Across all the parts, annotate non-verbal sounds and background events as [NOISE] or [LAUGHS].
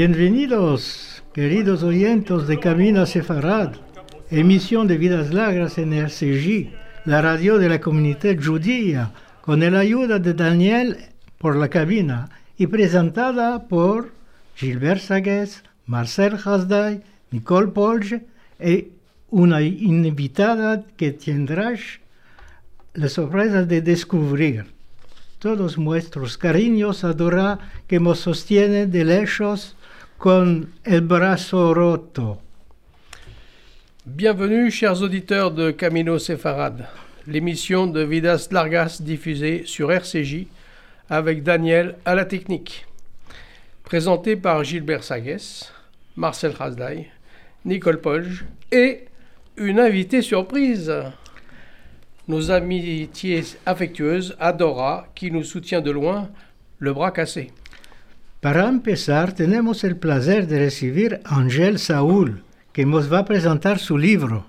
Bienvenidos, queridos oyentes de Camino Sefarad, émission de Vidas Largas en RCJ, la radio de la communauté judía, con el ayuda de Daniel por la cabina y presentada por Gilbert Sagues, Marcel Hasday, Nicole Polge y una invitada que tendrás la sorpresa de descubrir. Todos nuestros cariños adora que nos sostiene de lejos con el brazo roto. Bienvenue, chers auditeurs de Camino Sefarad, l'émission de Vidas Largas diffusée sur RCJ avec Daniel à la technique. Présentée par Gilbert Sagues, Marcel Hasday, Nicole Polge et une invitée surprise. Nos amitiés affectueuses, Adora, qui nous soutient de loin, le bras cassé. Para empezar, tenemos el placer de recibir a Angel Saúl, que nos va a presentar su libro.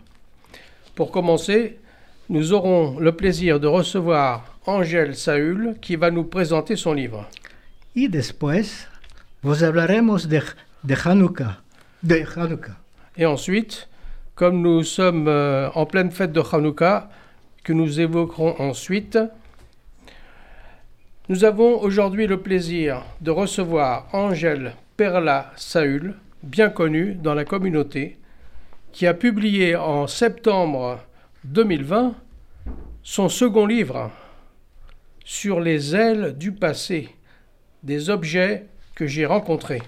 Pour commencer, nous aurons le plaisir de recevoir Angèle Saúl qui va nous présenter son livre. Y después, vos hablaremos de, de Hanukkah. De Hanukkah. Et ensuite, comme nous sommes euh, en pleine fête de Hanouka, que nous évoquerons ensuite, nous avons aujourd'hui le plaisir de recevoir Angèle Perla Saül, bien connue dans la communauté, qui a publié en septembre 2020 son second livre sur les ailes du passé, des objets que j'ai rencontrés.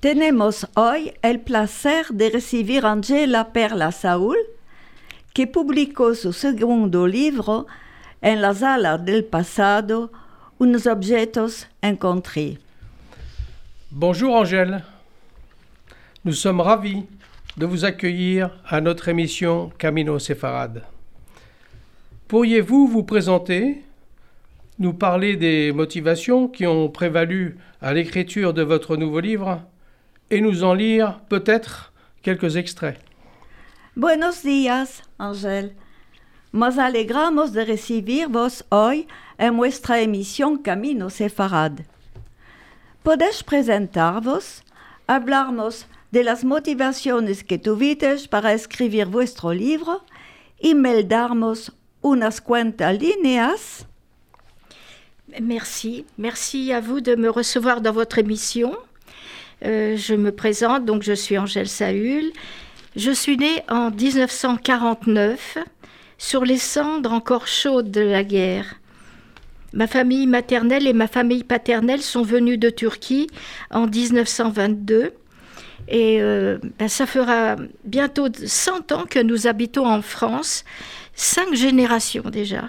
Tenemos hoy el placer de recibir Angela Perla Saúl, que publicó su segundo libro en la sala del pasado, Unos objetos encontrés. Bonjour Angèle, nous sommes ravis de vous accueillir à notre émission Camino Sefarad. Pourriez-vous vous présenter, nous parler des motivations qui ont prévalu à l'écriture de votre nouveau livre et nous en lire peut-être quelques extraits? Buenos días, Ángel. Nos alegramos de recibirvos hoy en nuestra emisión Camino Sefarad. ¿Podéis presentarvos, hablarnos de las motivaciones que tuvisteis para escribir vuestro libro y meldarnos unas cuantas líneas? Merci, merci à vous de me recevoir dans votre émission. Euh, je me présente, donc je suis Angèle Saül. Je suis née en 1949 sur les cendres encore chaudes de la guerre. Ma famille maternelle et ma famille paternelle sont venues de Turquie en 1922 et euh, ben, ça fera bientôt 100 ans que nous habitons en France, cinq générations déjà.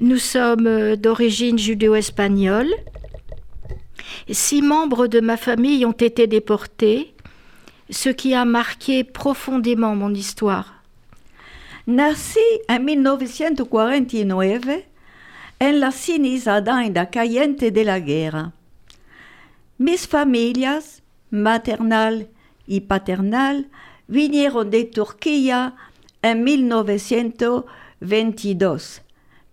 Nous sommes euh, d'origine judéo-espagnole. Six membres de ma famille ont été déportés, ce qui a marqué profondément mon histoire. Nací en 1949 en la cinisadaina caliente de la guerra. Mis familias, maternal y paternal, vinieron de Turquía en 1922.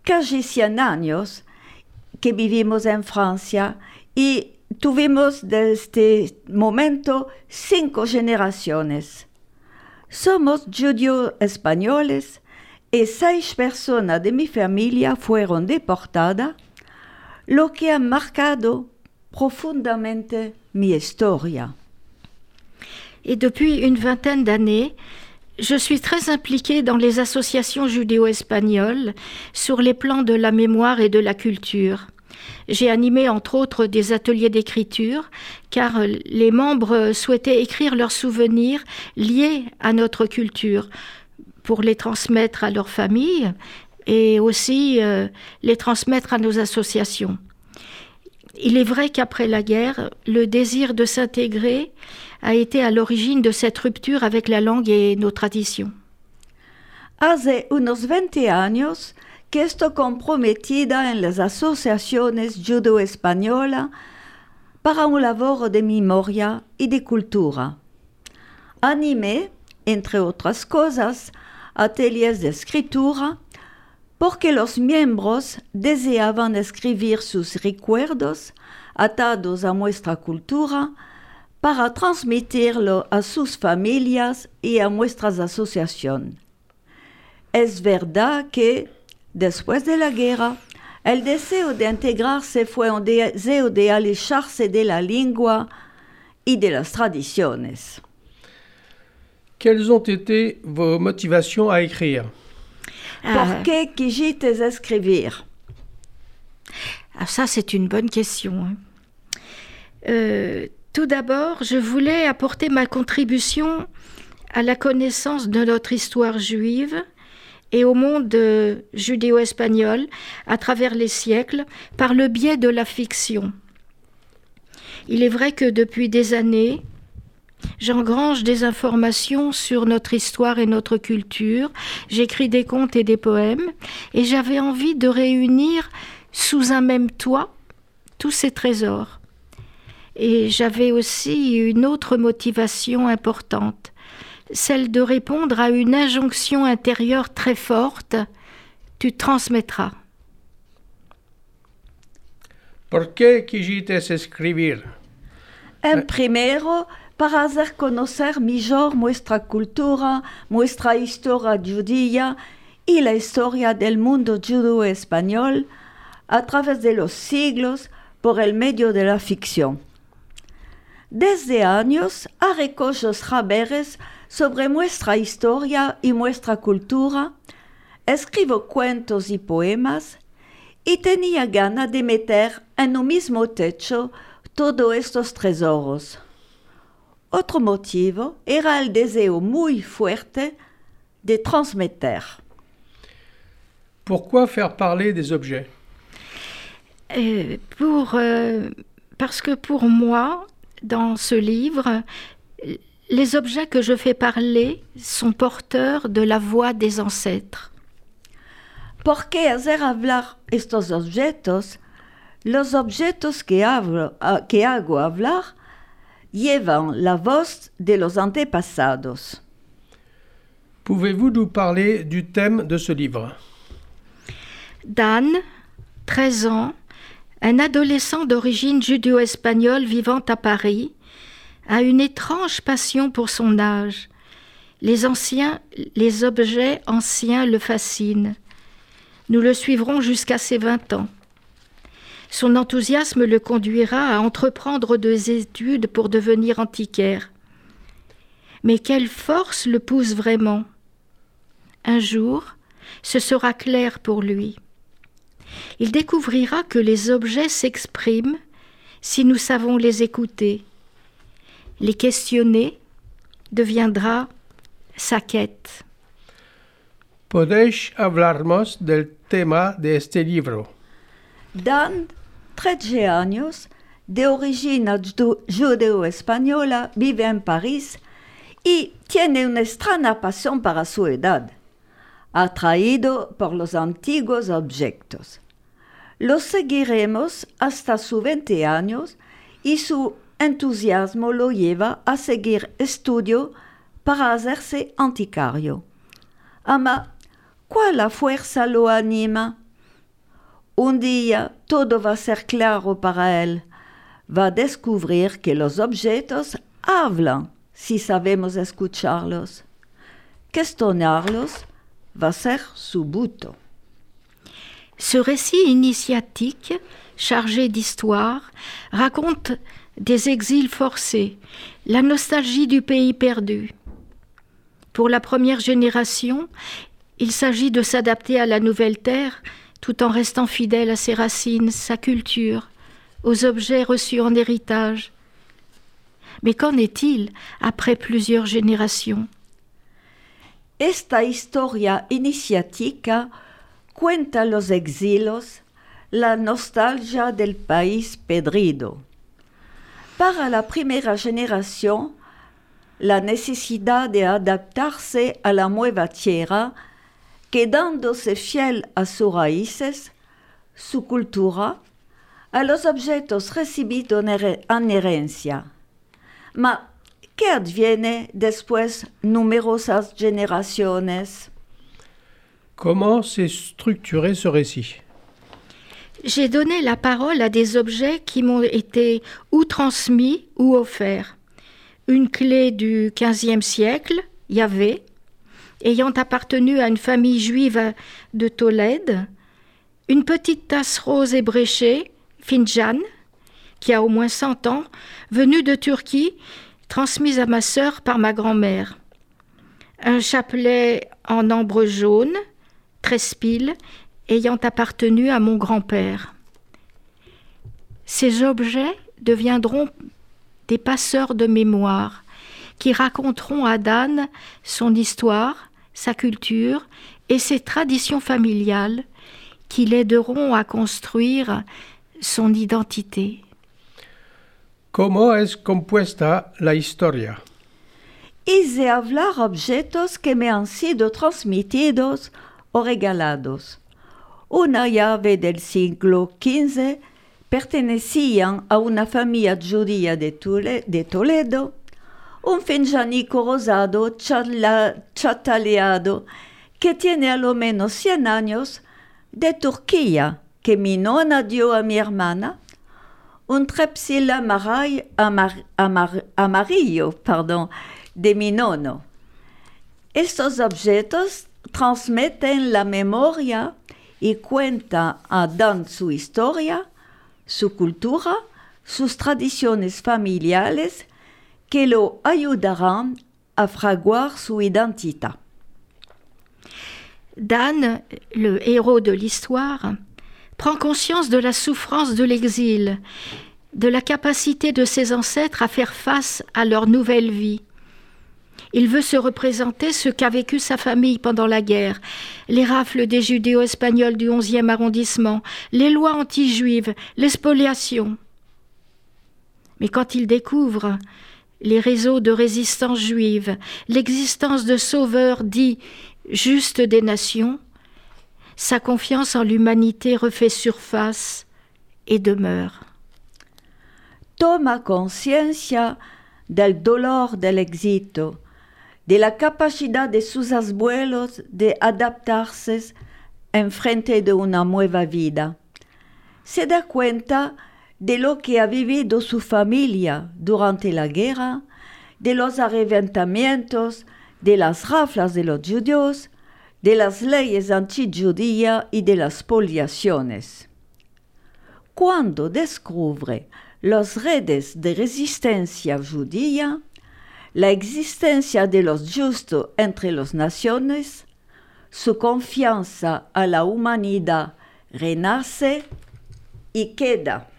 Casi 100 años que vivimos en Francia y tuvimos desde este momento cinco generaciones. Somos judíos españoles y seis personas de mi familia fueron deportadas, lo que ha marcado profondamente mi historia. Et depuis une vingtaine d'années, je suis très impliquée dans les associations judéo-espagnoles sur les plans de la mémoire et de la culture. J'ai animé entre autres des ateliers d'écriture car les membres souhaitaient écrire leurs souvenirs liés à notre culture pour les transmettre à leur famille et aussi euh, les transmettre à nos associations. Il est vrai qu'après la guerre, le désir de s'intégrer a été à l'origine de cette rupture avec la langue et nos traditions. Hace unos 20 años que estoy comprometida en las asociaciones judo-españolas para un labor de memoria y de cultura. Animé, entre otras cosas, ateliers de escritura porque los miembros deseaban escribir sus recuerdos atados a nuestra cultura para transmitirlo a sus familias y a nuestras asociaciones. Es verdad que, después de la guerra, el deseo de integrarse fue un deseo de alejarse de la lengua y de las tradiciones. Quelles ont été vos motivations à écrire? ¿Por qué quisiste escribir? Ah, ça, c'est une bonne question. hein. Euh, tout d'abord, je voulais apporter ma contribution à la connaissance de notre histoire juive et au monde judéo-espagnol à travers les siècles par le biais de la fiction. Il est vrai que depuis des années, j'engrange des informations sur notre histoire et notre culture, j'écris des contes et des poèmes, et j'avais envie de réunir sous un même toit tous ces trésors. Et j'avais aussi une autre motivation importante, celle de répondre à une injonction intérieure très forte, tu transmettras. ¿Por qué quisiste escribir? En primero, para hacer conocer mejor nuestra cultura, nuestra historia judía y la historia del mundo judío-español a través de los siglos por el medio de la ficción. Desde años ha recogido saberes sobre nuestra historia y nuestra cultura, escribo cuentos y poemas y tenía ganas de meter en un mismo techo todos estos tesoros. Otro motivo era el deseo muy fuerte de transmeter. Pourquoi faire parler des objets? Euh, pour, euh, parce que pour moi, dans ce livre, les objets que je fais parler sont porteurs de la voix des ancêtres. ¿Por qué hacer hablar estos objetos? Los objetos que, hablo, ah, que hago hablar llevan la voz de los antepasados. Pouvez-vous nous parler du thème de ce livre? Dan, 13 ans, un adolescent d'origine judéo-espagnole vivant à Paris, a une étrange passion pour son âge. Les les objets anciens le fascinent. Nous le suivrons jusqu'à ses 20 ans. Son enthousiasme le conduira à entreprendre des études pour devenir antiquaire. Mais quelle force le pousse vraiment Un jour, ce sera clair pour lui. Il découvrira que les objets s'expriment si nous savons les écouter. Les questionner deviendra sa quête. ¿Podéis hablarnos del tema de este libro? Dan, 13 años, de origine ju- judeo-española, vive en París y tiene una extraña pasión para su edad, atraído por los antiguos objetos. Lo seguiremos hasta sus 20 años y su entusiasmo lo lleva a seguir estudio para hacerse anticario. Ama, ¿cuál la fuerza lo anima? Un día todo va a ser claro para él. Va a descubrir que los objetos hablan si sabemos escucharlos. Questionarlos va a ser su buto. Ce récit initiatique, chargé d'histoire, raconte des exils forcés, la nostalgie du pays perdu. Pour la première génération, il s'agit de s'adapter à la nouvelle terre tout en restant fidèle à ses racines, sa culture, aux objets reçus en héritage. Mais qu'en est-il après plusieurs générations? Esta historia iniciática cuenta los exilos, la nostalgia del país pedrido. Para la primera generación, la necesidad de adaptarse a la nueva tierra, quedándose fiel a sus raíces, su cultura, a los objetos recibidos en her- en herencia. Ma, ¿qué adviene después numerosas generaciones? Comment s'est structuré ce récit? J'ai donné la parole à des objets qui m'ont été ou transmis ou offerts. Une clé du XVe siècle, Yahvé, ayant appartenu à une famille juive de Tolède, une petite tasse rose ébréchée, Finjan, qui a au moins 100 ans, venue de Turquie, transmise à ma sœur par ma grand-mère. Un chapelet en ambre jaune, Trespile, ayant appartenu à mon grand-père. Ces objets deviendront des passeurs de mémoire qui raconteront à Dan son histoire, sa culture et ses traditions familiales qui l'aideront à construire son identité. ¿Cómo es compuesta la historia? Hablar objetos que me han sido transmitidos o regalados. Una llave del siglo XV pertenecían a una familia judía de, Toledo, un finjanico rosado chataleado que tiene a lo menos 100 años de Turquía que mi nona dio a mi hermana, un trepsil amar- amar- amarillo pardon, de mi nono. Estos objetos transmiten la memoria y cuentan a Dan su historia, su cultura, sus tradiciones familiares que lo ayudarán a fraguar su identidad. Dan, le héros de l'histoire, prend conscience de la souffrance de l'exil, de la capacité de ses ancêtres à faire face à leur nouvelle vie. Il veut se représenter ce qu'a vécu sa famille pendant la guerre, les rafles des judéo-espagnols du 11e arrondissement, les lois anti-juives, les spoliations. Mais quand il découvre les réseaux de résistance juive, l'existence de sauveurs dits juste des nations, sa confiance en l'humanité refait surface et demeure. Toma conciencia del dolor del éxito, de la capacidad de sus abuelos de adaptarse en frente de una nueva vida. Se da cuenta de lo que ha vivido su familia durante la guerra, de los arreventamientos, de las raflas de los judíos, de las leyes antijudías y de las spoliaciones. Cuando descubre las redes de resistencia judía, la existencia de los justos entre las naciones, su confianza a la humanidad renace y queda.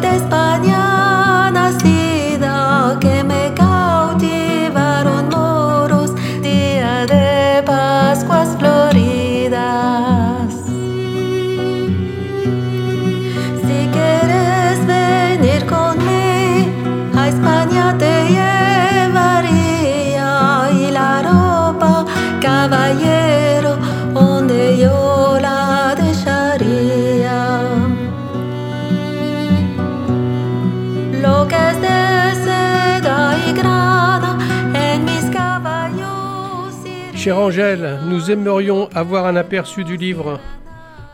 Que Angèle, nous aimerions avoir un aperçu du livre,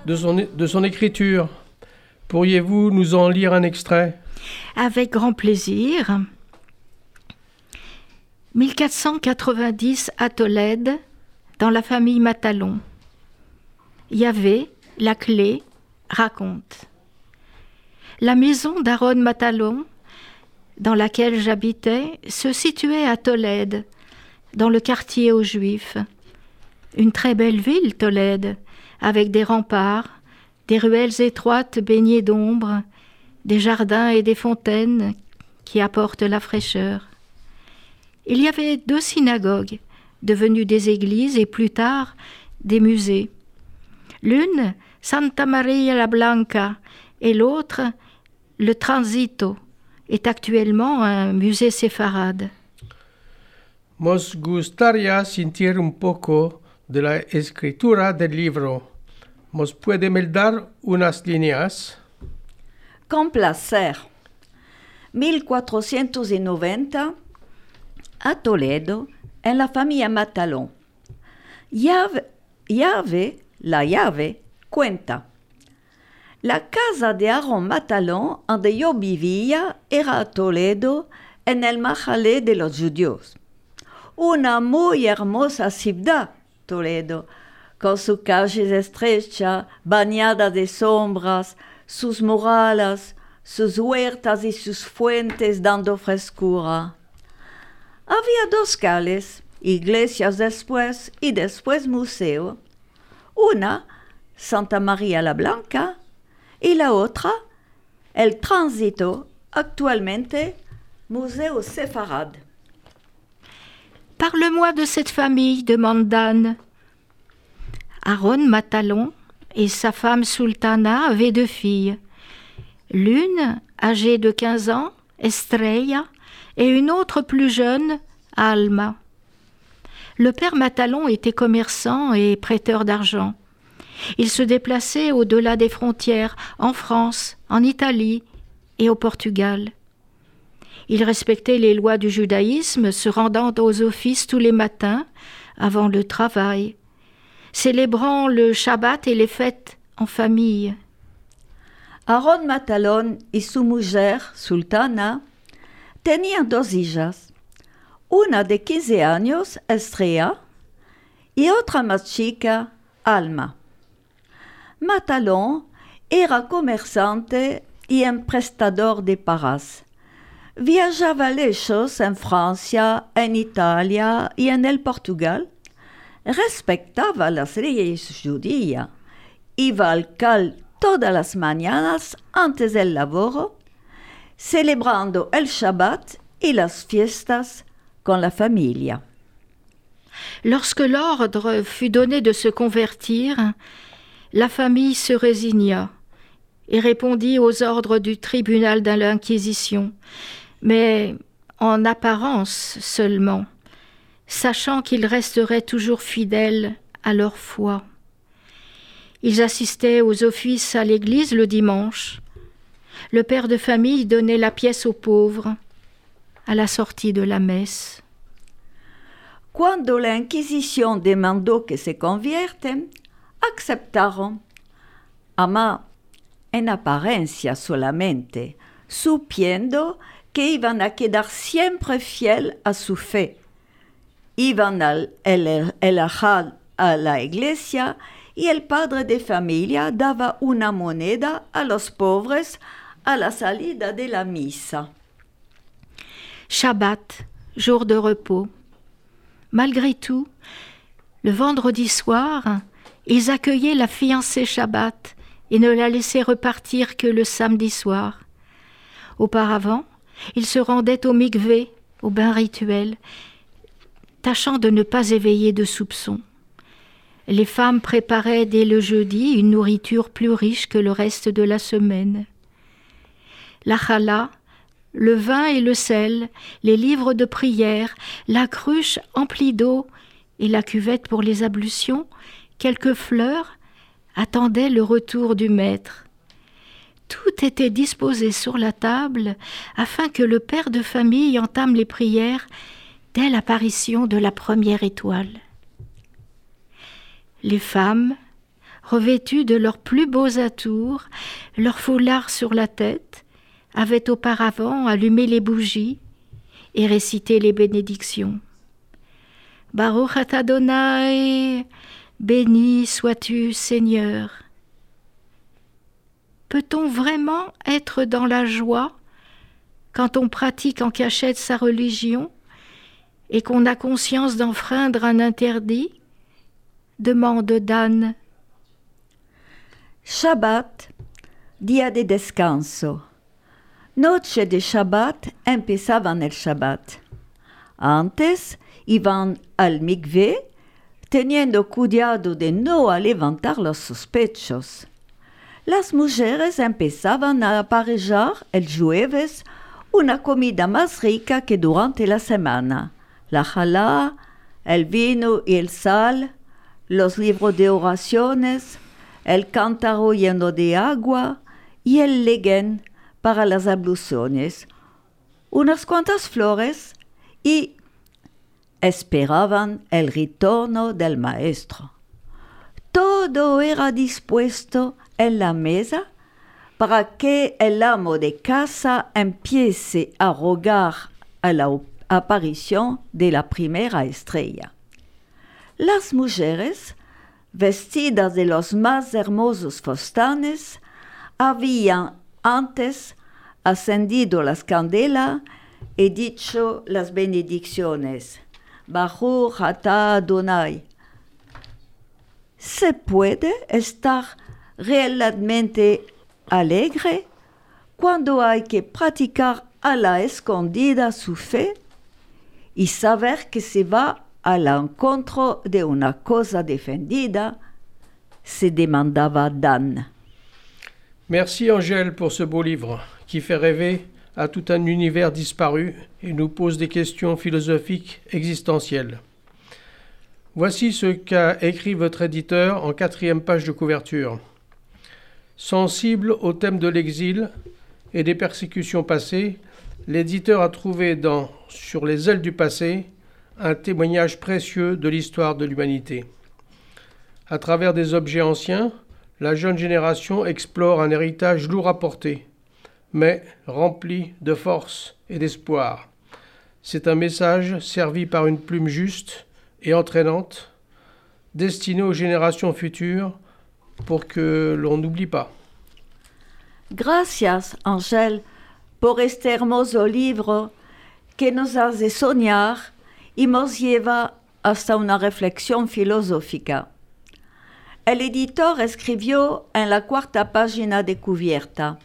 de son, écriture. Pourriez-vous nous en lire un extrait? Avec grand plaisir. 1490 à Tolède, dans la famille Matalon. Yahvé, la clé, raconte. La maison d'Aaron Matalon, dans laquelle j'habitais, se situait à Tolède, dans le quartier aux Juifs. Une très belle ville, Tolède, avec des remparts, des ruelles étroites baignées d'ombre, des jardins et des fontaines qui apportent la fraîcheur. Il y avait deux synagogues, devenues des églises et plus tard des musées. L'une, Santa Maria la Blanca, et l'autre, le Transito, est actuellement un musée séfarade. De la escritura del libro. ¿Mos puede dar unas líneas? Con placer. 1490, a Toledo, en la familia Matalón. Llave, llave, la llave, cuenta. La casa de Aaron Matalón, donde yo vivía, era a Toledo, en el Majale de los judíos. Una muy hermosa ciudad, Toledo, con sus calles estrechas, bañadas de sombras, sus murallas, sus huertas y sus fuentes dando frescura. Había dos calles, iglesias después y después museo. Una, Santa María la Blanca, y la otra, el Tránsito, actualmente Museo Sefarad. Parle-moi de cette famille, demande Dan. Aaron Matalon et sa femme Sultana avaient deux filles. L'une, âgée de 15 ans, Estrella, et une autre plus jeune, Alma. Le père Matalon était commerçant et prêteur d'argent. Il se déplaçait au-delà des frontières, en France, en Italie et au Portugal. Il respectait les lois du judaïsme, se rendant aux offices tous les matins, avant le travail, célébrant le Shabbat et les fêtes en famille. Aaron Matalón y su mujer, Sultana, tenían dos hijas, una de 15 años, Estrella, y otra más chica, Alma. Matalón era comerciante y un prestador de paras. Viajaba lejos en Francia, en Italia y en el Portugal? Respectaba las leyes judías. Iba al cal todas las mañanas antes del laboro, celebrando el Shabbat y las fiestas con la familia. Lorsque l'ordre fut donné de se convertir, la famille se résigna et répondit aux ordres du tribunal de l'Inquisition, mais en apparence seulement, sachant qu'ils resteraient toujours fidèles à leur foi. Ils assistaient aux offices à l'église le dimanche. Le père de famille donnait la pièce aux pauvres à la sortie de la messe. Cuando la Inquisición demandó que se convierten, aceptaron, ama en apariencia solamente, supiendo que iban a quedar siempre fiel a su fe. Iban al el, el a la iglesia y el padre de familia daba una moneda a los pobres a la salida de la misa. Shabbat, jour de repos. Malgré tout, le vendredi soir, ils accueillaient la fiancée Shabbat et ne la laissaient repartir que le samedi soir. Auparavant, ils se rendaient au mikvé, au bain rituel, tâchant de ne pas éveiller de soupçons. Les femmes préparaient dès le jeudi une nourriture plus riche que le reste de la semaine. La challah, le vin et le sel, les livres de prière, la cruche emplie d'eau et la cuvette pour les ablutions, quelques fleurs, attendaient le retour du maître. Tout était disposé sur la table afin que le père de famille entame les prières dès l'apparition de la première étoile. Les femmes, revêtues de leurs plus beaux atours, leurs foulards sur la tête, avaient auparavant allumé les bougies et récité les bénédictions. Baruch Adonai, béni sois-tu Seigneur. Peut-on vraiment être dans la joie quand on pratique en cachette sa religion et qu'on a conscience d'enfreindre un interdit? demande Dan. Shabbat, día de descanso. Noche de Shabbat empezaban el Shabbat. Antes iban al mikveh teniendo cuidado de no levantar los sospechos. Las mujeres empezaban a aparejar el jueves una comida más rica que durante la semana. La jalá, el vino y el sal, los libros de oraciones, el cántaro lleno de agua y el leguen para las abluciones, unas cuantas flores y esperaban el retorno del maestro. Todo era dispuesto en la mesa? Para que el amo de casa empiece a rogar a la aparición de la primera estrella? Las mujeres, vestidas de los más hermosos fostanes, habían antes ascendido las candelas y dicho las benedicciones. Baruch Adonai. ¿Se puede estar realmente alegre cuando hay que praticar a la escondida su fe y saber que se va al encuentro de una cosa defendida? se demandaba Dan. Merci Angèle pour ce beau livre qui fait rêver à tout un univers disparu et nous pose des questions philosophiques existentielles. Voici ce qu'a écrit votre éditeur en quatrième page de couverture. Sensible au thème de l'exil et des persécutions passées, l'éditeur a trouvé dans Sur les ailes du passé un témoignage précieux de l'histoire de l'humanité. À travers des objets anciens, la jeune génération explore un héritage lourd à porter, mais rempli de force et d'espoir. C'est un message servi par une plume juste et entraînante, destiné aux générations futures pour que l'on n'oublie pas. Gracias, Ángel, por este hermoso libro que nos hace soñar y nos lleva hasta una reflexión filosófica. El editor escribió en la cuarta página de cubierta.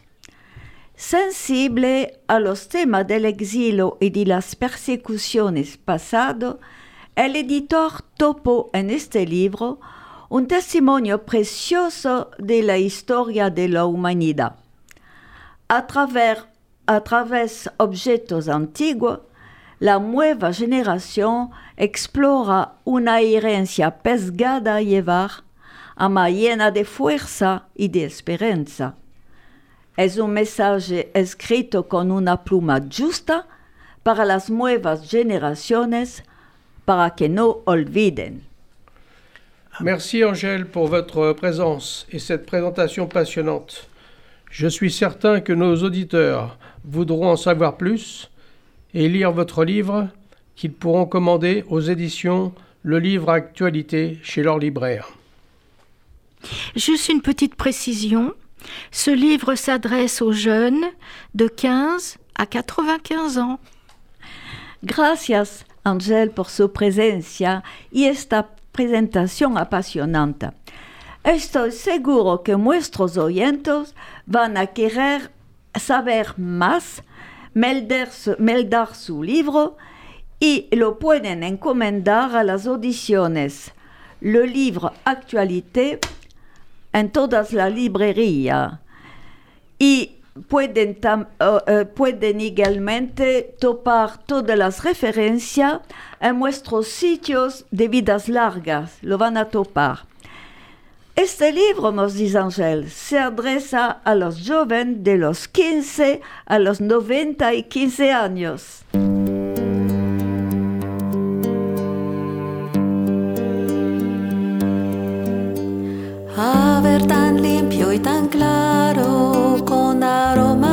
Sensible a los temas del exilio y de las persecuciones pasado, el editor topó en este libro un testimonio precioso de la historia de la humanidad. A través, a través objetos antiguos, la nueva generación explora una herencia pesgada a llevar, ama llena de fuerza y de esperanza. Es un mensaje escrito con una pluma justa para las nuevas generaciones, para que no olviden. Merci Angèle pour votre présence et cette présentation passionnante. Je suis certain que nos auditeurs voudront en savoir plus et lire votre livre qu'ils pourront commander aux éditions Le Livre Actualité chez leur libraire. Juste une petite précision. Ce livre s'adresse aux jeunes de 15 à 95 ans. Gracias, Angel, por su presencia y esta presentación apasionante. Estoy seguro que nuestros oyentes van a querer saber más, meldar su, su libro y lo pueden encomendar a las audiciones. Le livre Actualité en todas las librerías. Y uh, pueden igualmente topar todas las referencias en nuestros sitios de vidas largas. Lo van a topar. Este libro, nos dice Ángel, se adresa a los jóvenes de los 15 a los 90 y 15 años. Limpio y tan claro, con aromas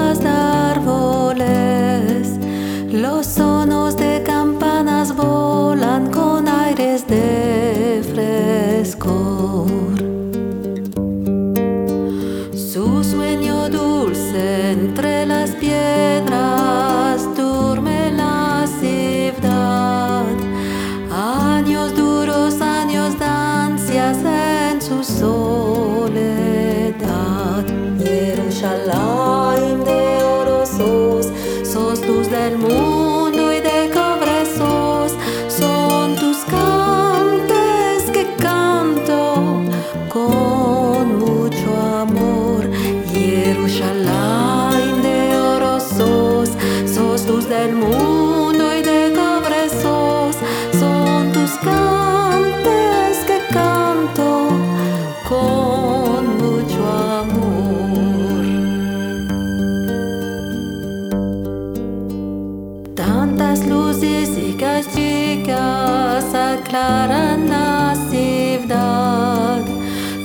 clara en la ciudad.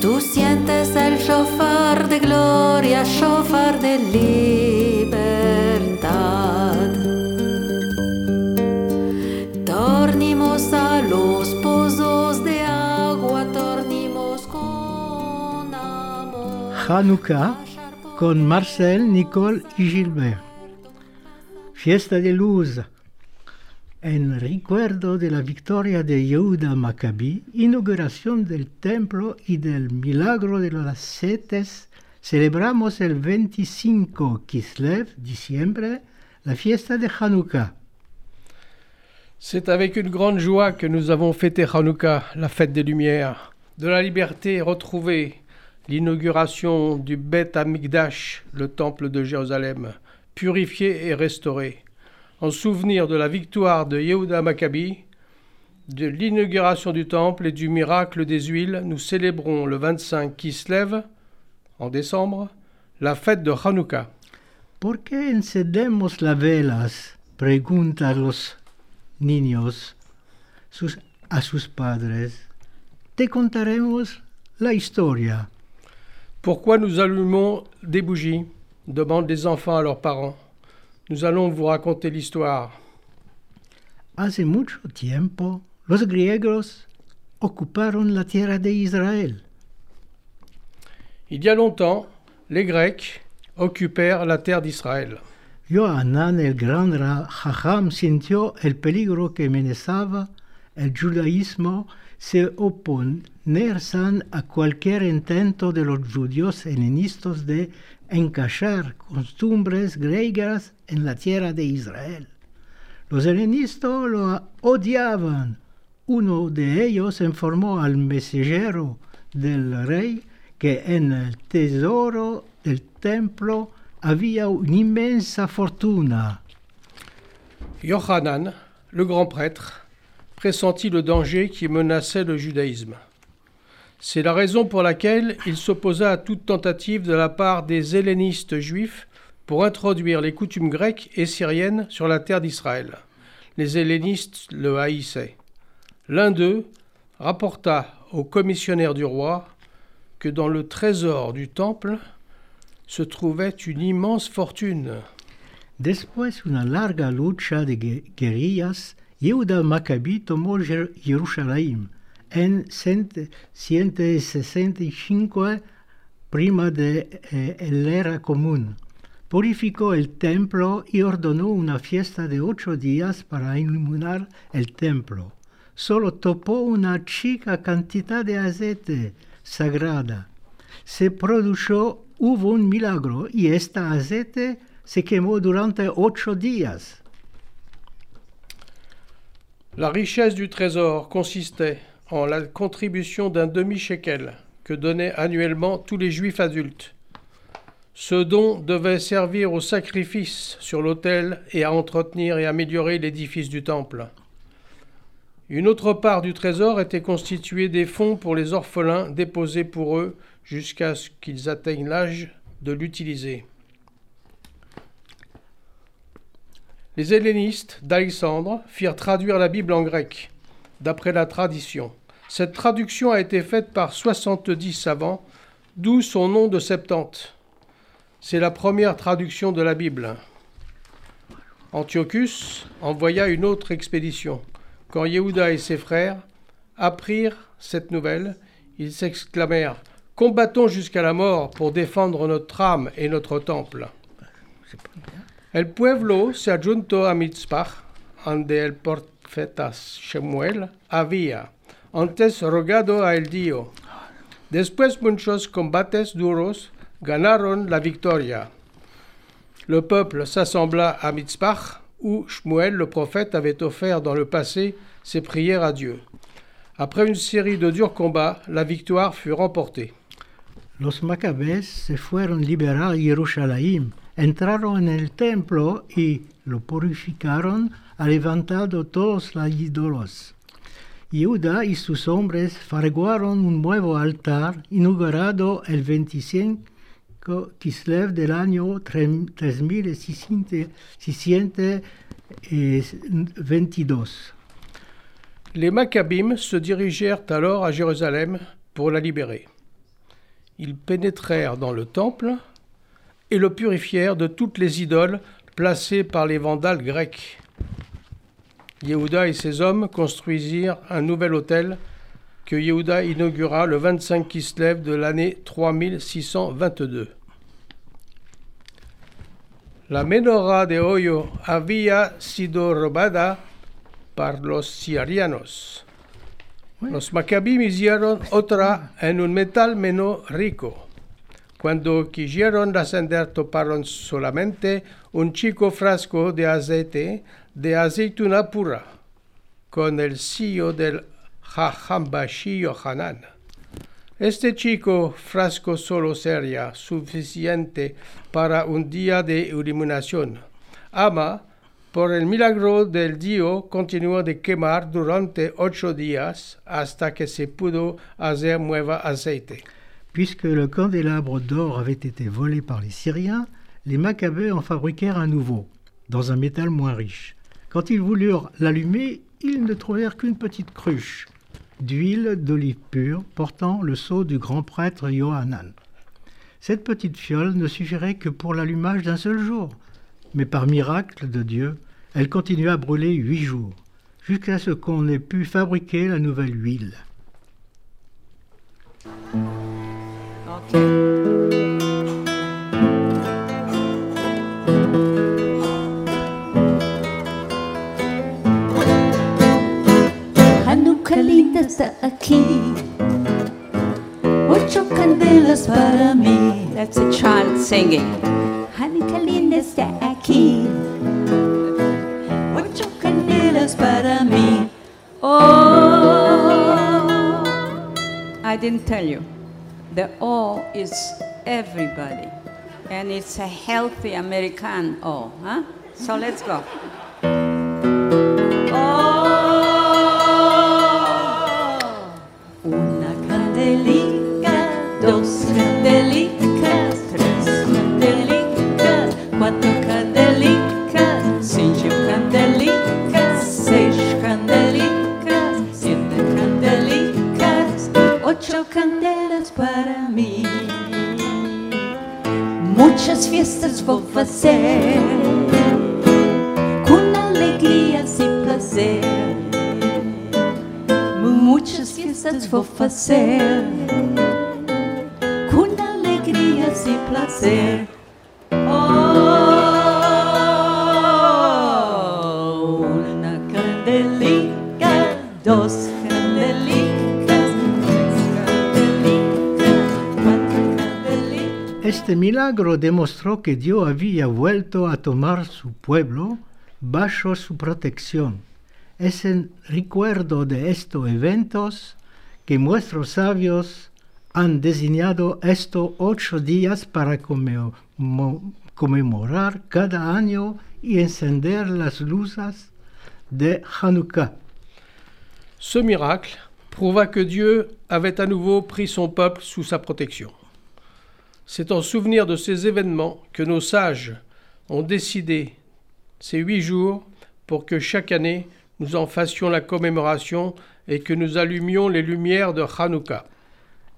Tú sientes el shofar de gloria, shofar de libertad. Tornimos a los pozos de agua, tornimos con amor. Hanukkah con Marcel, Nicole y Gilbert. Fiesta de luz. Recuerdo de la victoria de Yehuda Maccabi, inauguración del templo y del milagro de las setes, celebramos el 25 Kislev, diciembre, la fiesta de Hanukkah. C'est avec une grande joie que nous avons fêté Hanouka, la fête des Lumières, de la liberté retrouvée, l'inauguration du Bet Amikdash, le temple de Jérusalem, purifié et restauré, en souvenir de la victoire de Yehuda Maccabi, de l'inauguration du temple et du miracle des huiles, nous célébrons le 25 Kislev, en décembre, la fête de Hanouka. ¿Por qué encendemos las velas? Preguntan los niños sus- a sus padres. Te contaremos la historia. Pourquoi nous allumons des bougies? demandent les enfants à leurs parents. Nous allons vous raconter l'histoire. Hace mucho tiempo, los griegos ocuparon la tierra de Israel. Il y a longtemps, les Grecs occupèrent la terre d'Israël. Yohanan el gran ra- Jajam sintió el peligro que amenazaba el judaísmo se oponerse a cualquier intento de los judíos helenistas de encajar costumbres griegas en la tierra de Israel. Los helenistas lo odiaban. Uno de ellos informó al mensajero del rey que en el tesoro del templo había una inmensa fortuna. Yohanan, le grand prêtre, pressentit le danger qui menaçait le judaïsme. C'est la raison pour laquelle il s'opposa à toute tentative de la part des hellénistes juifs pour introduire les coutumes grecques et syriennes sur la terre d'Israël. Les hellénistes le haïssaient. L'un d'eux rapporta au commissionnaire du roi que dans le trésor du temple se trouvait une immense fortune. Después de una larga lucha de gue- guerrillas, Yehuda Maccabi tomó Jer- Jerusalén en 165 prima de eh, era común. Purificó el templo y ordenó una fiesta de ocho días para iluminar el templo. Solo topó una chica cantidad de aceite sagrada. Se produjo, hubo un milagro y este aceite se quemó durante ocho días. La richesse du trésor consistait en la contribution d'un demi-shekel que donnaient annuellement tous les juifs adultes. Ce don devait servir au sacrifice sur l'autel et à entretenir et améliorer l'édifice du temple. Une autre part du trésor était constituée des fonds pour les orphelins déposés pour eux jusqu'à ce qu'ils atteignent l'âge de l'utiliser. Les hellénistes d'Alexandre firent traduire la Bible en grec, d'après la tradition. Cette traduction a été faite par 70 savants, d'où son nom de Septante. C'est la première traduction de la Bible. Antiochus envoya une autre expédition. Quand Yehuda et ses frères apprirent cette nouvelle, ils s'exclamèrent Combattons jusqu'à la mort pour défendre notre âme et notre temple. El pueblo se adjuntó a Mitzpah, donde el profeta Shemuel había antes rogado a el Dio. Después muchos combates duros ganaron la victoria. Le peuple s'assembla à Mitzpah, où Shmuel le prophète avait offert dans le passé ses prières à Dieu. Après une série de durs combats, la victoire fut remportée. Los macabés se fueron liberar Jerusalén, entraron en el templo y lo purificaron, ha levantado todos los ídolos. Yehuda y sus hombres fraguaron un nuevo altar inaugurado el 25 Kislev del año 3622. Les Maccabim se dirigèrent alors à Jérusalem pour la libérer. Ils pénétrèrent dans le temple et le purifièrent de toutes les idoles placées par les vandales grecs. Yehuda et ses hommes construisirent un nouvel autel que Yehuda inaugura le 25 Kislev de l'année 3622. La menorá de hoyo había sido robada por los sirianos. Los macabim hicieron otra en un metal menos rico. Cuando quisieron ascender toparon solamente un chico frasco de aceite de aceituna pura, con el sello del Jajambashi Yohanan. Este chico frasco solo sería suficiente para un día de iluminación. Ama, por el milagro del Dios, continuó de quemar durante ocho días hasta que se pudo hacer nueva aceite. Puisque le candélabre d'or avait été volé par les Syriens, les Maccabées en fabriquèrent un nouveau, dans un métal moins riche. Quand ils voulurent l'allumer, ils ne trouvèrent qu'une petite cruche d'huile d'olive pure portant le sceau du grand prêtre Yohanan. Cette petite fiole ne suffirait que pour l'allumage d'un seul jour, mais par miracle de Dieu, elle continua à brûler huit jours, jusqu'à ce qu'on ait pu fabriquer la nouvelle huile. Hanukkah linda está aquí. Ocho candelas para mí. That's a child singing. Hanukkah linda está aquí. Ocho candelas para mí. Oh, I didn't tell you. The O is everybody. And it's a healthy American O, huh? So let's go. Demostró que Dios había vuelto a tomar su pueblo bajo su protección. Es en recuerdo de estos eventos que nuestros sabios han designado estos ocho días para conmemo- mo- conmemorar cada año y encender las luces de Hanukkah. Ce miracle prouva que Dieu avait à nouveau pris son peuple sous sa protection. C'est en souvenir de ces événements que nos sages ont décidé ces huit jours pour que chaque année nous en fassions la commémoration et que nous allumions les lumières de Hanouka.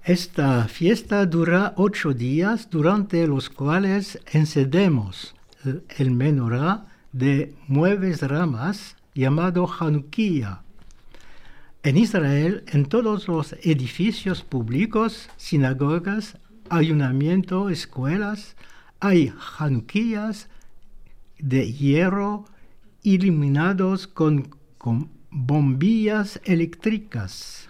Esta fiesta dura ocho días durante los cuales encendemos el- menorá de nueve ramas llamado Hanukkah. En Israel, en todos los edificios públicos, sinagogas, ayuntamientos, escuelas, hay Hanukkahs de hierro iluminados con, bombillas eléctricas.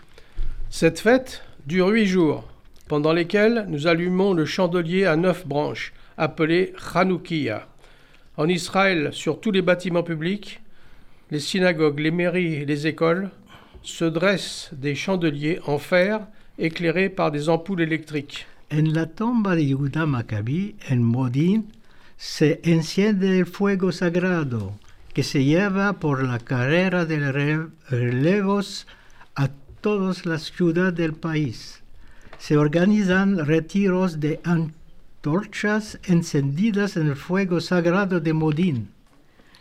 Cette fête dure huit jours, pendant lesquels nous allumons le chandelier à neuf branches, appelé Hanoukia. En Israël, sur tous les bâtiments publics, les synagogues, les mairies et les écoles, se dressent des chandeliers en fer éclairés par des ampoules électriques. En la tumba de Yehuda Maccabi, en Modin, se enciende el fuego sagrado que se lleva por la carrera de re- relevos a todas las ciudades del país. Se organizan retiros de antorchas encendidas en el fuego sagrado de Modin.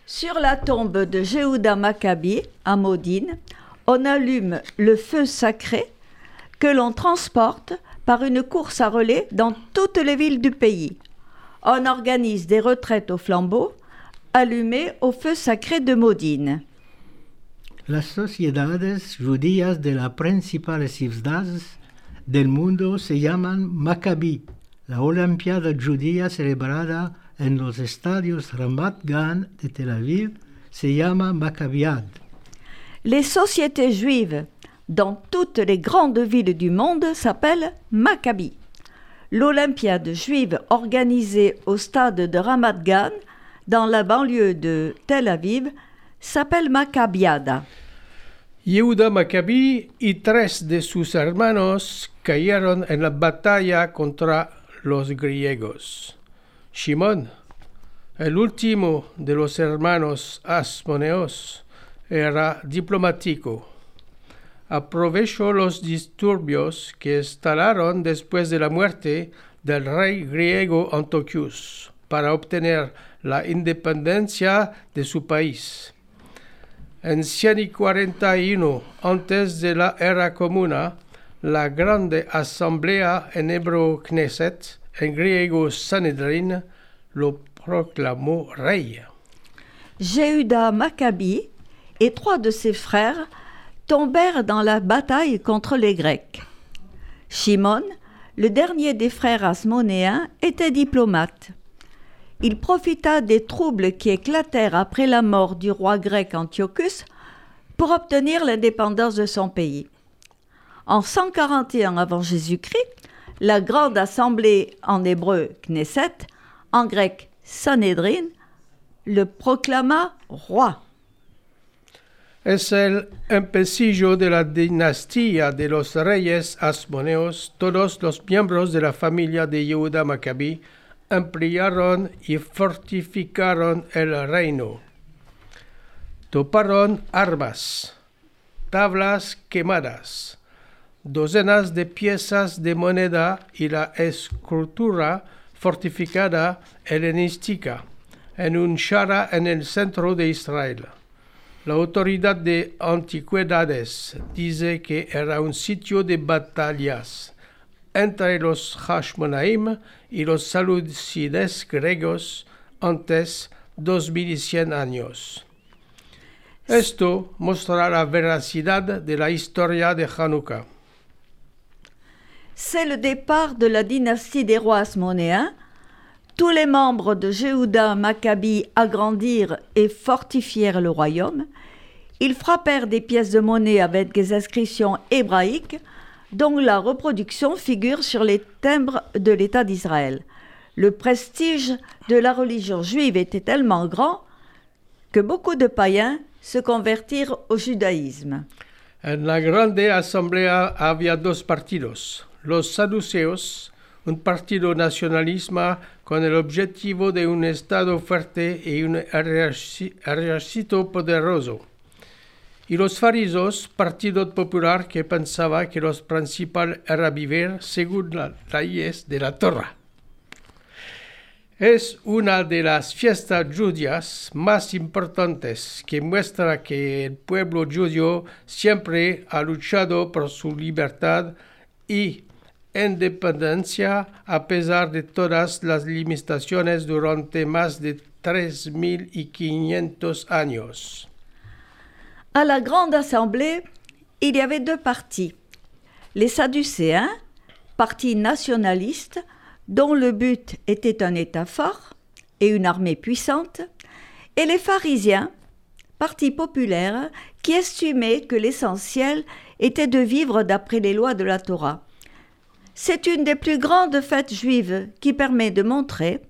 Sur la tombe de Jéhuda Maccabi, à Modine, on allume le feu sacré que l'on transporte par une course à relais dans toutes les villes du pays. On organise des retraites au flambeau allumées au feu sacré de Modine. Las sociedades judías de las principales ciudades del mundo se llaman Maccabi. La Olimpiada judía celebrada en los estadios Ramat Gan de Tel Aviv se llama Maccabiad. Les sociétés juives dans toutes les grandes villes du monde s'appellent Maccabi. L'Olympiade juive organisée au stade de Ramat Gan, dans la banlieue de Tel Aviv, s'appelle Maccabiada. Yehuda Maccabi y tres de sus hermanos cayeron en la batalla contra los griegos. Shimón, el último de los hermanos Asmoneos, era diplomático. Aprovechó los disturbios que instalaron después de la muerte del rey griego Antiochus para obtener la independencia de su país. En 141 antes de la era comuna, la grande asamblea en hebreo Knesset, en griego Sanhedrin, lo proclamó rey. Jéhuda Maccabi et trois de ses frères tombèrent dans la bataille contre les Grecs. Shimon, le dernier des frères asmonéens, était diplomate. Il profita des troubles qui éclatèrent après la mort du roi grec Antiochus pour obtenir l'indépendance de son pays. En 141 avant Jésus-Christ, la grande assemblée en hébreu Knesset, en grec Sanhedrin, le proclama roi. Es el empecillo de la dinastía de los reyes asmoneos. Todos los miembros de la familia de Yehuda Maccabi ampliaron y fortificaron el reino. Toparon armas, tablas quemadas, docenas de piezas de moneda y la escultura fortificada helenística en un shara en el centro de Israel. La autoridad de antigüedades dice que era un sitio de batallas entre los Hashmonaim y los Salucides griegos antes 2100 años. Esto mostrará la veracidad de la historia de Hanukkah. C'est le départ de la dynastie des rois asmonéens. Tous les membres de Jéhuda Maccabi agrandirent et fortifièrent le royaume. Ils frappèrent des pièces de monnaie avec des inscriptions hébraïques dont la reproduction figure sur les timbres de l'État d'Israël. Le prestige de la religion juive était tellement grand que beaucoup de païens se convertirent au judaïsme. En la grande asamblea había dos partidos. Los saduceos, un partido nacionalismo con el objetivo de un Estado fuerte y un ejército poderoso. Y los fariseos, partido popular que pensaba que lo principal era vivir según las leyes de la Torah. Es una de las fiestas judías más importantes que muestra que el pueblo judío siempre ha luchado por su libertad y independencia a pesar de todas las limitaciones durante más de 3.500 años. À la grande assemblée, il y avait deux partis. Les Sadducéens, parti nationaliste, dont le but était un État fort et une armée puissante, et les pharisiens, parti populaire, qui estimaient que l'essentiel était de vivre d'après les lois de la Torah. C'est une des plus grandes fêtes juives qui permet de montrer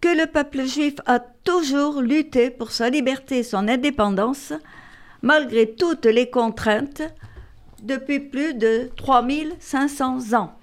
que le peuple juif a toujours lutté pour sa liberté et son indépendance, malgré toutes les contraintes, depuis plus de 3500 ans.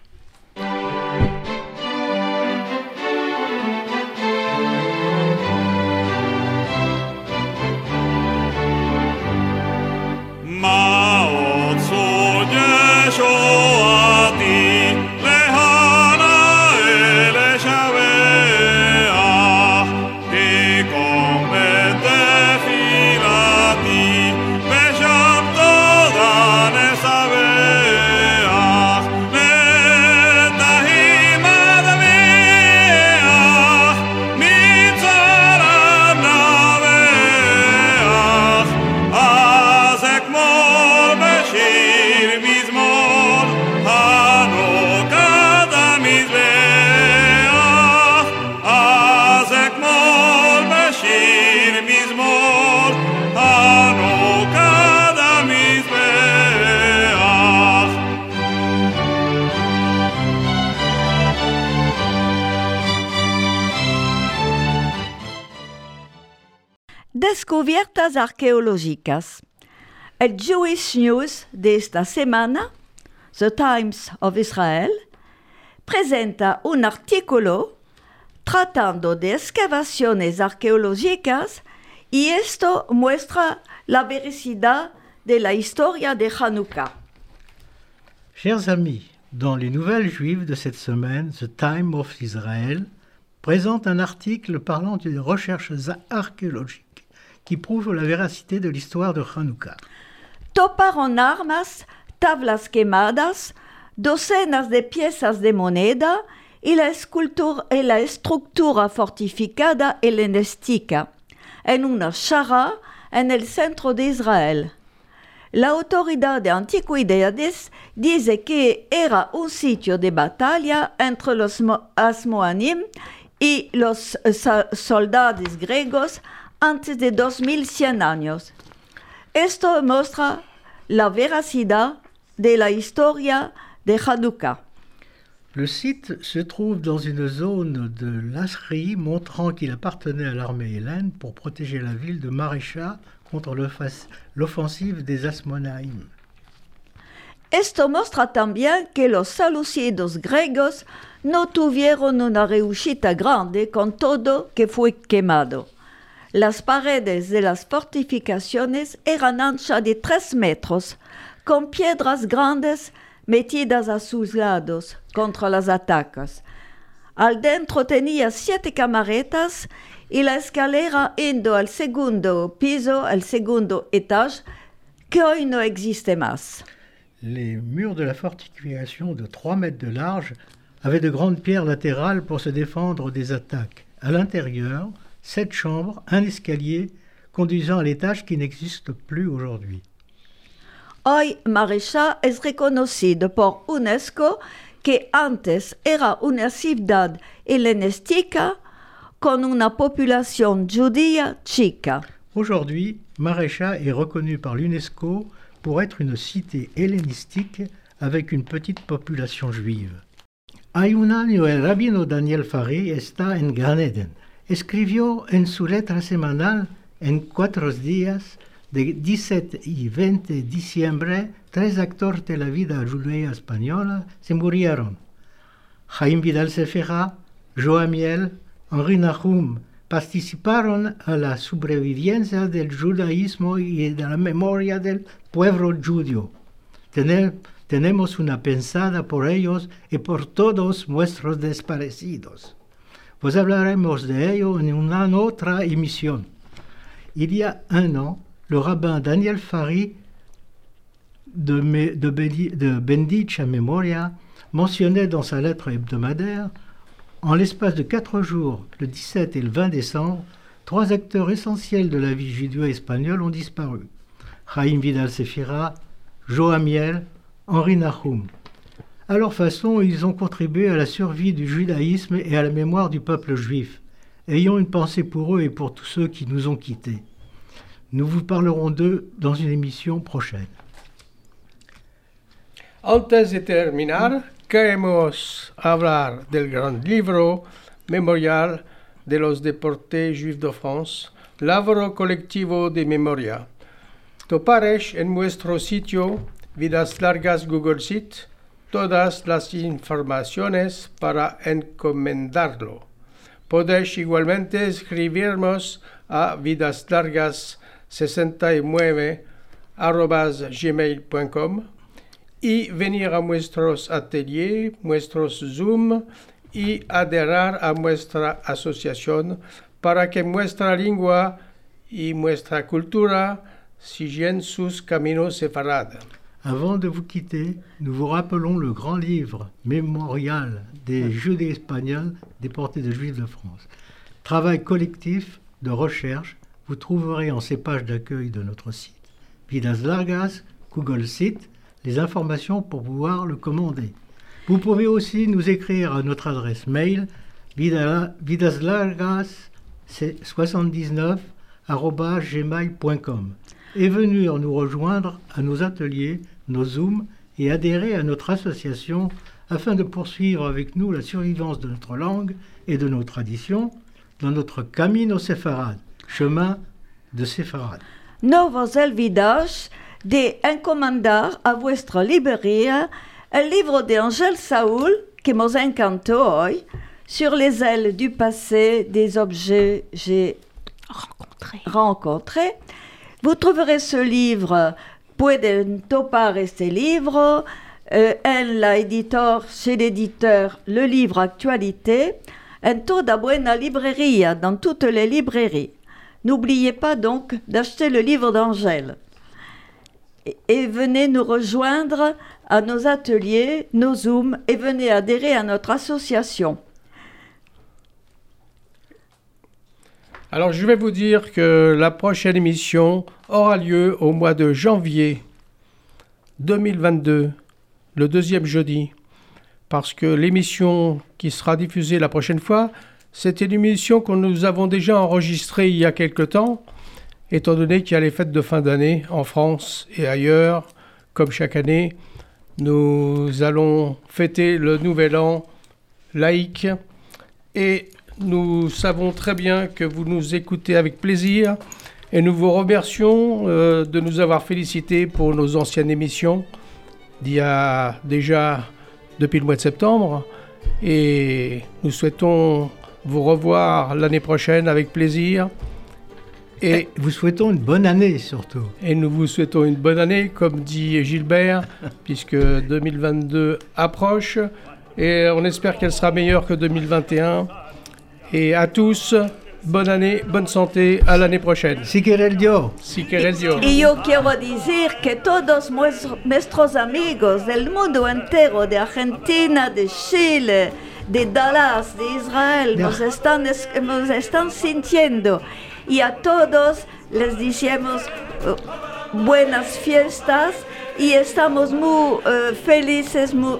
Arqueológicas. El Jewish News de esta semana, The Times of Israel, presenta un artículo tratando de excavaciones arqueológicas y esto muestra la veracidad de la historia de Hanukkah. Chers amis, dans les nouvelles juives de cette semaine, The Time of Israel présente un article parlant des recherches archéologiques qui prouvent la véracité de l'histoire de Hanouka. Toparon armas, tablas quemadas, docenas de piezas de moneda y la, y la estructura fortificada helenística en una chara en el centro de Israel. La autoridad de antiquidades dice que era un sitio de batalla entre los Asmoanim y los soldados griegos antes de 2100 años. Esto muestra la veracidad de la historia de Hanukkah. Le site se trouve dans une zone de Lasri montrant qu'il appartenait à l'armée hellène pour protéger la ville de Marécha contre l'offensive des Asmonaïm. Esto muestra también que los salucidos griegos no tuvieron una reushita grande con todo que fue quemado. Las paredes de las fortificaciones eran anchas de tres metros, con piedras grandes metidas a sus lados contra las atacas. Al dentro tenía siete camaretas y la escalera indo al segundo piso, al segundo étage, que hoy no existe más. Les murs de la fortification de 3 mètres de large avaient de grandes pierres latérales pour se défendre des attaques. À l'intérieur, sept chambres, un escalier conduisant à l'étage qui n'existe plus aujourd'hui. Hoy Marecha es reconocido por UNESCO que antes era una ciudad helenística con una population judía chica? Aujourd'hui, Marécha est reconnu par l'UNESCO pour être une cité hellénistique avec une petite population juive. Hay un año el rabino Daniel Fari está en Graneden. Escribió en su letra semanal en cuatro días de 17 y 20 de diciembre, tres actores de la vida judía española se murieron. Jaime Vidal Sefera, Joamiel, Henri Nahum participaron a la sobrevivencia del judaísmo y de la memoria del pueblo judío. tenemos una pensada por ellos y por todos nuestros desaparecidos. Pues hablaremos de ello en una otra emisión. Il y a un an, le rabbin Daniel Fari de, de, de Bendicha Memoria mentionnait dans sa lettre hebdomadaire En l'espace de quatre jours, le 17 et le 20 décembre, trois acteurs essentiels de la vie judéo-espagnole ont disparu. Jaime Vidal Sefira, Joamiel, Henri Nahum. À leur façon, ils ont contribué à la survie du judaïsme et à la mémoire du peuple juif. Ayons une pensée pour eux et pour tous ceux qui nous ont quittés. Nous vous parlerons d'eux dans une émission prochaine. Antes de terminar, queremos hablar del gran libro memorial de los deportes juifs de France, Labro Colectivo de Memoria. Toparesh en nuestro sitio Vidas Largas Google Sheet todas las informaciones para encomendarlo. Podéis igualmente escribirnos a vidaslargas69 gmail.com y venir a nuestros ateliers, nuestros Zoom y adherir a nuestra asociación para que nuestra lengua y nuestra cultura sigan sus caminos separados. Avant de vous quitter, nous vous rappelons le grand livre mémorial des Judées espagnols déportés de Juifs de France. Travail collectif de recherche, vous trouverez en ces pages d'accueil de notre site. Vidas Largas, Google Site, les informations pour pouvoir le commander. Vous pouvez aussi nous écrire à notre adresse mail vidaslargas79@gmail.com et venir nous rejoindre à nos ateliers, nos zooms et adhérer à notre association afin de poursuivre avec nous la survivance de notre langue et de nos traditions dans notre Camino Sepharad, chemin de Sefarad. Novos olvidados de encomendar a vuestra librería el libro de Angèle Saoul qui mos encantou hoy sur les ailes du passé des objets j'ai Rencontré. rencontrés. Vous trouverez ce livre Pueden topar este livro euh, en la editor, chez l'éditeur Le Livre Actualité, en toda buena libreria, dans toutes les librairies. N'oubliez pas donc d'acheter le livre d'Angèle. Et, et venez nous rejoindre à nos ateliers, nos Zooms, et venez adhérer à notre association. Alors je vais vous dire que la prochaine émission aura lieu au mois de janvier 2022, le deuxième jeudi, parce que l'émission qui sera diffusée la prochaine fois, c'est une émission que nous avons déjà enregistrée il y a quelque temps, étant donné qu'il y a les fêtes de fin d'année en France et ailleurs, comme chaque année. Nous allons fêter le nouvel an laïque et nous savons très bien que vous nous écoutez avec plaisir et nous vous remercions euh, de nous avoir félicités pour nos anciennes émissions d'il y a déjà depuis le mois de septembre. Et nous souhaitons vous revoir l'année prochaine avec plaisir. Et, Vous souhaitons une bonne année surtout. et nous vous souhaitons une bonne année comme dit Gilbert [LAUGHS] puisque 2022 approche. Et on espère qu'elle sera meilleure que 2021 et à tous bonne année, bonne santé, à l'année prochaine. Si querés Dios. Si querés Dios. Y yo quiero decir que todos nuestros- amigos del mundo entero, de Argentina, de Chile, de Dallas, de Israel, nos están, es- nos están sintiendo. Y a todos les decimos eh, buenas fiestas y estamos muy eh, felices, muy,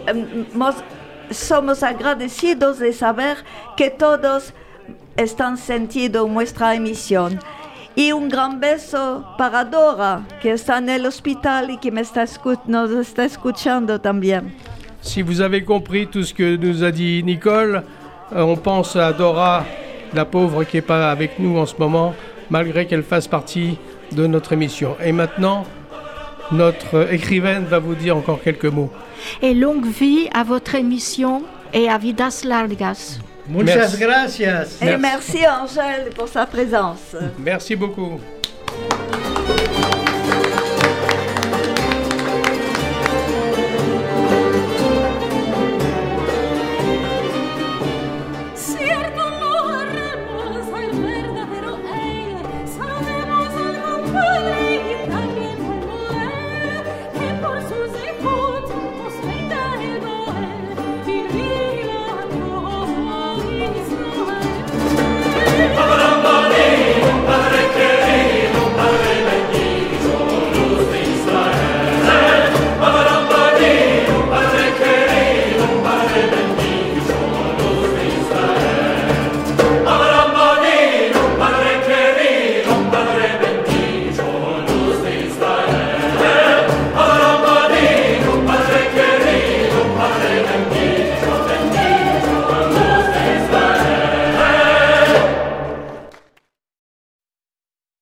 somos agradecidos de saber que todos están sentiendo nuestra emisión. Y un gran beso para Dora, que está en el hospital y que me está escuchando también. Si vous avez compris tout ce que nous a dit Nicole, euh, on pense à Dora, la pauvre qui n'est pas avec nous en ce moment, malgré qu'elle fasse partie de notre émission. Et maintenant, notre écrivaine va vous dire encore quelques mots. Et longue vie à votre émission et à Vidas Largas. Muchas Merci. gracias. Et merci Angèle pour sa présence. Merci beaucoup.